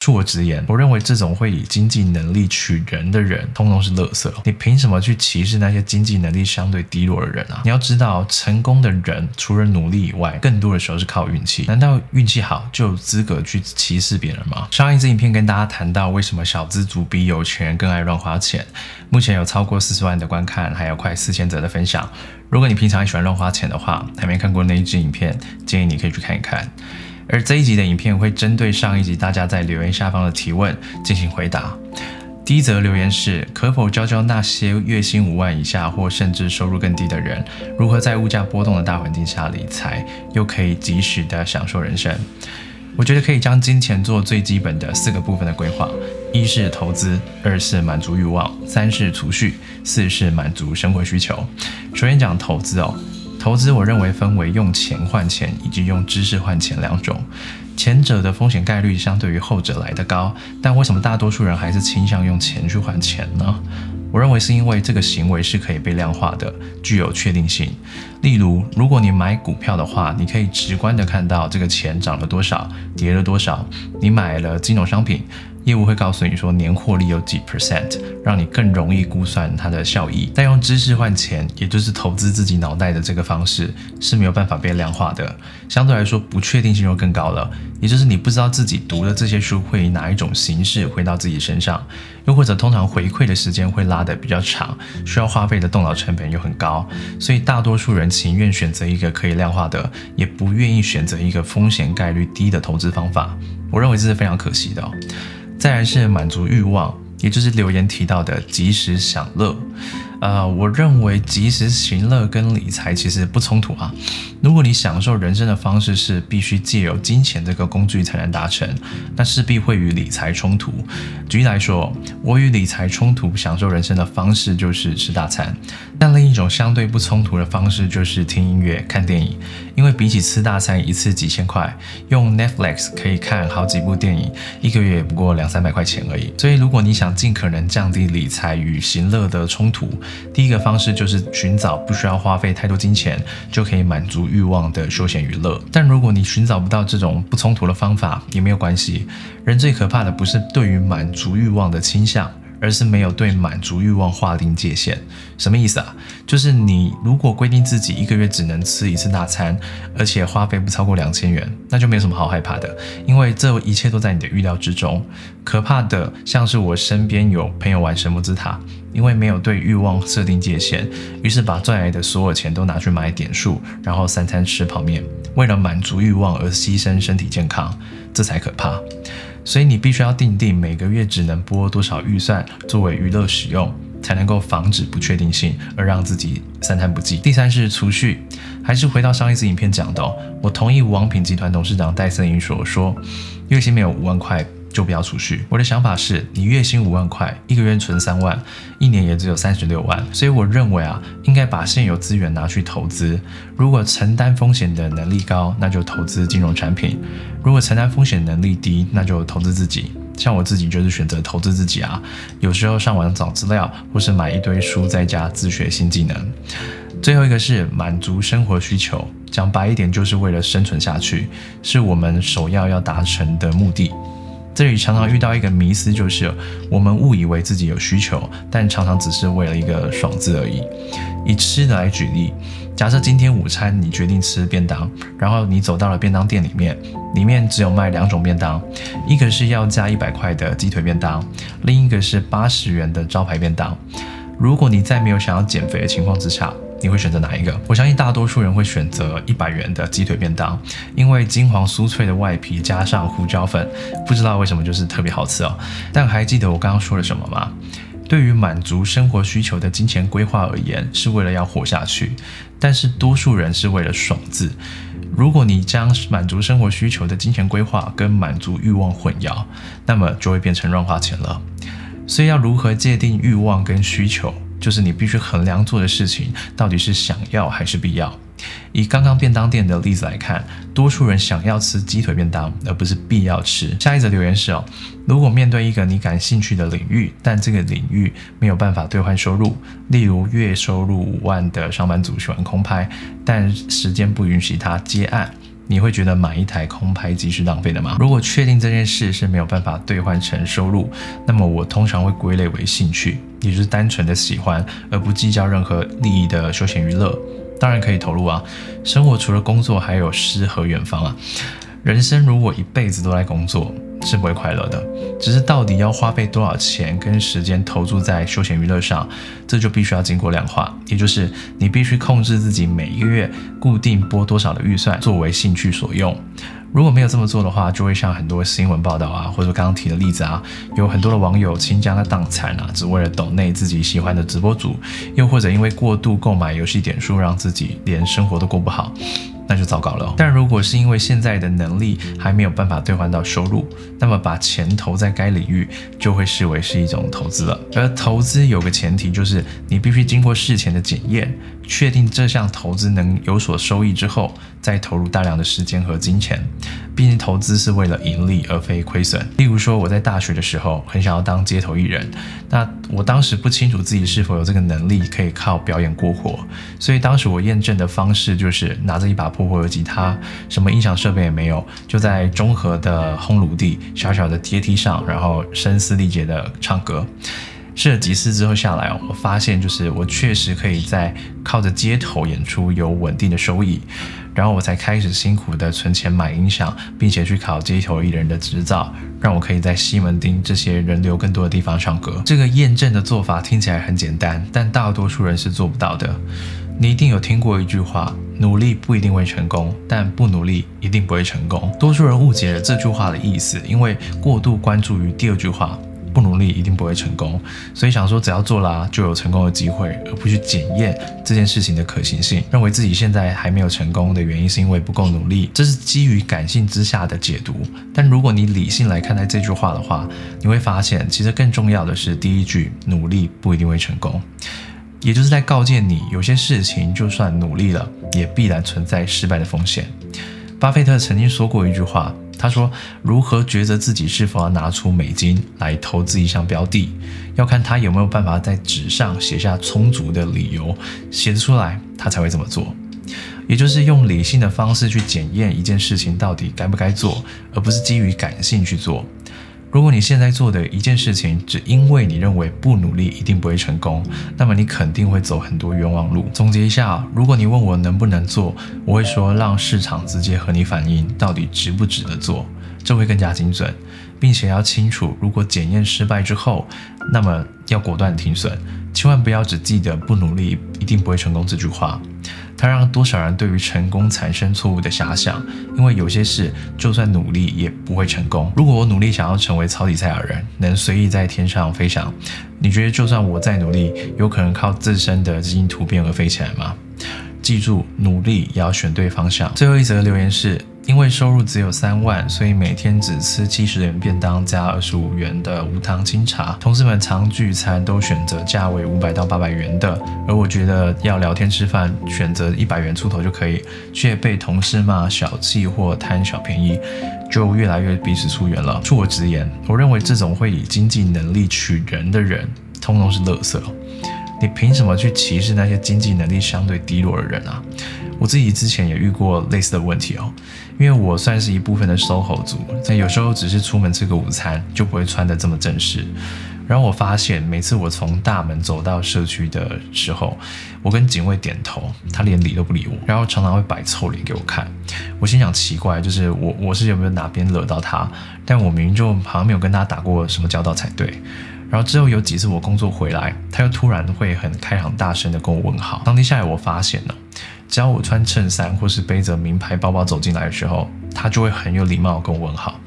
恕我直言，我认为这种会以经济能力取人的人，通通是垃圾。你凭什么去歧视那些经济能力相对低落的人啊？你要知道，成功的人除了努力以外，更多的时候是靠运气。难道运气好就有资格去歧视别人吗？上一支影片跟大家谈到，为什么小资族比有钱人更爱乱花钱。目前有超过四十万的观看，还有快四千则的分享。如果你平常也喜欢乱花钱的话，还没看过那一支影片，建议你可以去看一看。而这一集的影片会针对上一集大家在留言下方的提问进行回答。第一则留言是：可否教教那些月薪五万以下或甚至收入更低的人，如何在物价波动的大环境下理财，又可以及时的享受人生？我觉得可以将金钱做最基本的四个部分的规划：一是投资，二是满足欲望，三是储蓄，四是满足生活需求。首先讲投资哦。投资，我认为分为用钱换钱以及用知识换钱两种。前者的风险概率相对于后者来得高，但为什么大多数人还是倾向用钱去换钱呢？我认为是因为这个行为是可以被量化的，具有确定性。例如，如果你买股票的话，你可以直观的看到这个钱涨了多少，跌了多少。你买了金融商品。业务会告诉你说年获利有几 percent，让你更容易估算它的效益。但用知识换钱，也就是投资自己脑袋的这个方式是没有办法被量化的，相对来说不确定性就更高了。也就是你不知道自己读的这些书会以哪一种形式回到自己身上，又或者通常回馈的时间会拉得比较长，需要花费的动脑成本又很高，所以大多数人情愿选择一个可以量化的，也不愿意选择一个风险概率低的投资方法。我认为这是非常可惜的。再来是满足欲望，也就是留言提到的及时享乐。呃，我认为及时行乐跟理财其实不冲突啊。如果你享受人生的方式是必须借由金钱这个工具才能达成，那势必会与理财冲突。举例来说，我与理财冲突享受人生的方式就是吃大餐，但另一种相对不冲突的方式就是听音乐、看电影。因为比起吃大餐一次几千块，用 Netflix 可以看好几部电影，一个月也不过两三百块钱而已。所以如果你想尽可能降低理财与行乐的冲突，第一个方式就是寻找不需要花费太多金钱就可以满足欲望的休闲娱乐。但如果你寻找不到这种不冲突的方法，也没有关系。人最可怕的不是对于满足欲望的倾向。而是没有对满足欲望划定界限，什么意思啊？就是你如果规定自己一个月只能吃一次大餐，而且花费不超过两千元，那就没有什么好害怕的，因为这一切都在你的预料之中。可怕的像是我身边有朋友玩神魔之塔，因为没有对欲望设定界限，于是把赚来的所有钱都拿去买点数，然后三餐吃泡面，为了满足欲望而牺牲身体健康，这才可怕。所以你必须要定定每个月只能拨多少预算作为娱乐使用，才能够防止不确定性，而让自己三餐不继。第三是储蓄，还是回到上一次影片讲的，我同意王品集团董事长戴森英所说，月薪没有五万块。就不要储蓄。我的想法是，你月薪五万块，一个月存三万，一年也只有三十六万。所以我认为啊，应该把现有资源拿去投资。如果承担风险的能力高，那就投资金融产品；如果承担风险能力低，那就投资自己。像我自己就是选择投资自己啊。有时候上网找资料，或是买一堆书在家自学新技能。最后一个是满足生活需求，讲白一点，就是为了生存下去，是我们首要要达成的目的。这里常常遇到一个迷思，就是我们误以为自己有需求，但常常只是为了一个爽字而已。以吃的来举例，假设今天午餐你决定吃便当，然后你走到了便当店里面，里面只有卖两种便当，一个是要加一百块的鸡腿便当，另一个是八十元的招牌便当。如果你在没有想要减肥的情况之下，你会选择哪一个？我相信大多数人会选择一百元的鸡腿便当，因为金黄酥脆的外皮加上胡椒粉，不知道为什么就是特别好吃哦。但还记得我刚刚说了什么吗？对于满足生活需求的金钱规划而言，是为了要活下去；但是多数人是为了爽字。如果你将满足生活需求的金钱规划跟满足欲望混淆，那么就会变成乱花钱了。所以要如何界定欲望跟需求？就是你必须衡量做的事情到底是想要还是必要。以刚刚便当店的例子来看，多数人想要吃鸡腿便当，而不是必要吃。下一则留言是哦，如果面对一个你感兴趣的领域，但这个领域没有办法兑换收入，例如月收入五万的上班族喜欢空拍，但时间不允许他接案。你会觉得买一台空拍机是浪费的吗？如果确定这件事是没有办法兑换成收入，那么我通常会归类为兴趣，也就是单纯的喜欢而不计较任何利益的休闲娱乐。当然可以投入啊，生活除了工作还有诗和远方啊。人生如果一辈子都在工作，是不会快乐的。只是到底要花费多少钱跟时间投注在休闲娱乐上，这就必须要经过量化，也就是你必须控制自己每一个月固定拨多少的预算作为兴趣所用。如果没有这么做的话，就会像很多新闻报道啊，或者刚刚提的例子啊，有很多的网友倾家荡产啊，只为了抖内自己喜欢的直播主，又或者因为过度购买游戏点数，让自己连生活都过不好。那就糟糕了。但如果是因为现在的能力还没有办法兑换到收入，那么把钱投在该领域就会视为是一种投资了。而投资有个前提，就是你必须经过事前的检验，确定这项投资能有所收益之后，再投入大量的时间和金钱。毕竟投资是为了盈利而非亏损。例如说，我在大学的时候很想要当街头艺人，那我当时不清楚自己是否有这个能力可以靠表演过活，所以当时我验证的方式就是拿着一把破破的吉他，什么音响设备也没有，就在中和的烘炉地小小的阶梯上，然后声嘶力竭的唱歌。试了几次之后下来，我发现就是我确实可以在靠着街头演出有稳定的收益。然后我才开始辛苦的存钱买音响，并且去考街头艺人的执照，让我可以在西门町这些人流更多的地方唱歌。这个验证的做法听起来很简单，但大多数人是做不到的。你一定有听过一句话：努力不一定会成功，但不努力一定不会成功。多数人误解了这句话的意思，因为过度关注于第二句话。不努力一定不会成功，所以想说只要做了就有成功的机会，而不去检验这件事情的可行性。认为自己现在还没有成功的原因是因为不够努力，这是基于感性之下的解读。但如果你理性来看待这句话的话，你会发现其实更重要的是第一句“努力不一定会成功”，也就是在告诫你，有些事情就算努力了，也必然存在失败的风险。巴菲特曾经说过一句话。他说：“如何抉择自己是否要拿出美金来投资一项标的，要看他有没有办法在纸上写下充足的理由，写得出来，他才会这么做。也就是用理性的方式去检验一件事情到底该不该做，而不是基于感性去做。”如果你现在做的一件事情，只因为你认为不努力一定不会成功，那么你肯定会走很多冤枉路。总结一下，如果你问我能不能做，我会说让市场直接和你反映到底值不值得做，这会更加精准，并且要清楚，如果检验失败之后，那么要果断停损，千万不要只记得不努力一定不会成功这句话。它让多少人对于成功产生错误的遐想，因为有些事就算努力也不会成功。如果我努力想要成为超级赛亚人，能随意在天上飞翔，你觉得就算我再努力，有可能靠自身的基因突变而飞起来吗？记住，努力也要选对方向。最后一则留言是。因为收入只有三万，所以每天只吃七十元便当加二十五元的无糖清茶。同事们常聚餐都选择价位五百到八百元的，而我觉得要聊天吃饭，选择一百元出头就可以，却被同事骂小气或贪小便宜，就越来越彼此疏远了。恕我直言，我认为这种会以经济能力取人的人，通通是垃圾。你凭什么去歧视那些经济能力相对低落的人啊？我自己之前也遇过类似的问题哦。因为我算是一部分的 SOHO 族，在有时候只是出门吃个午餐，就不会穿得这么正式。然后我发现，每次我从大门走到社区的时候，我跟警卫点头，他连理都不理我，然后常常会摆臭脸给我看。我心想奇怪，就是我我是有没有哪边惹到他？但我明明就好像没有跟他打过什么交道才对。然后之后有几次我工作回来，他又突然会很开朗大声的跟我问好。当天下来，我发现了。只要我穿衬衫或是背着名牌包包走进来的时候，他就会很有礼貌跟我问好。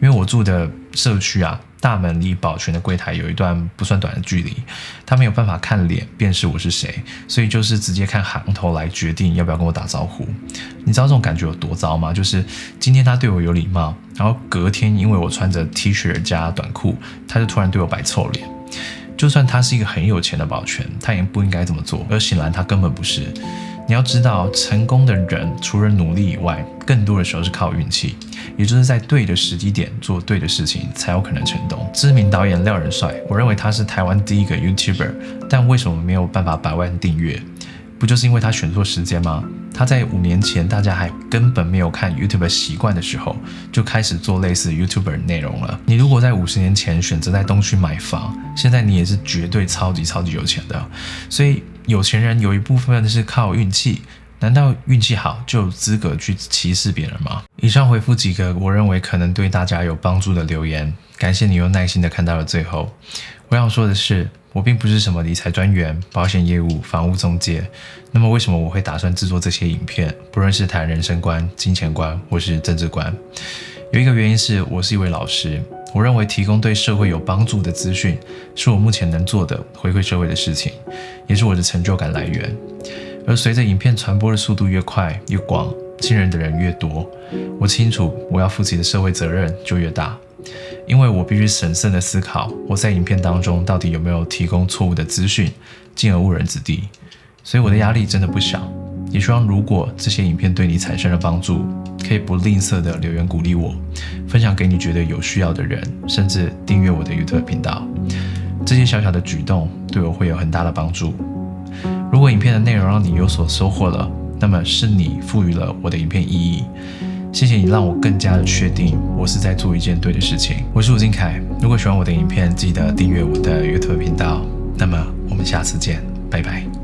因为我住的社区啊，大门离保全的柜台有一段不算短的距离，他没有办法看脸辨识我是谁，所以就是直接看行头来决定要不要跟我打招呼。你知道这种感觉有多糟吗？就是今天他对我有礼貌，然后隔天因为我穿着 T 恤加短裤，他就突然对我摆臭脸。就算他是一个很有钱的保全，他也不应该这么做。而显然他根本不是。你要知道，成功的人除了努力以外，更多的时候是靠运气，也就是在对的时机点做对的事情，才有可能成功。知名导演廖仁帅，我认为他是台湾第一个 YouTuber，但为什么没有办法百万订阅？不就是因为他选错时间吗？他在五年前大家还根本没有看 YouTube 习惯的时候，就开始做类似 YouTuber 内容了。你如果在五十年前选择在东区买房，现在你也是绝对超级超级有钱的。所以有钱人有一部分是靠运气。难道运气好就有资格去歧视别人吗？以上回复几个我认为可能对大家有帮助的留言，感谢你用耐心的看到了最后。我想说的是，我并不是什么理财专员、保险业务、房屋中介。那么为什么我会打算制作这些影片？不论是谈人生观、金钱观或是政治观，有一个原因是我是一位老师，我认为提供对社会有帮助的资讯，是我目前能做的回馈社会的事情，也是我的成就感来源。而随着影片传播的速度越快越广，信任的人越多，我清楚我要负起的社会责任就越大，因为我必须审慎的思考我在影片当中到底有没有提供错误的资讯，进而误人子弟。所以我的压力真的不小。也希望如果这些影片对你产生了帮助，可以不吝啬的留言鼓励我，分享给你觉得有需要的人，甚至订阅我的 YouTube 频道。这些小小的举动对我会有很大的帮助。如果影片的内容让你有所收获了，那么是你赋予了我的影片意义。谢谢你让我更加的确定我是在做一件对的事情。我是吴金凯，如果喜欢我的影片，记得订阅我的 YouTube 频道。那么我们下次见，拜拜。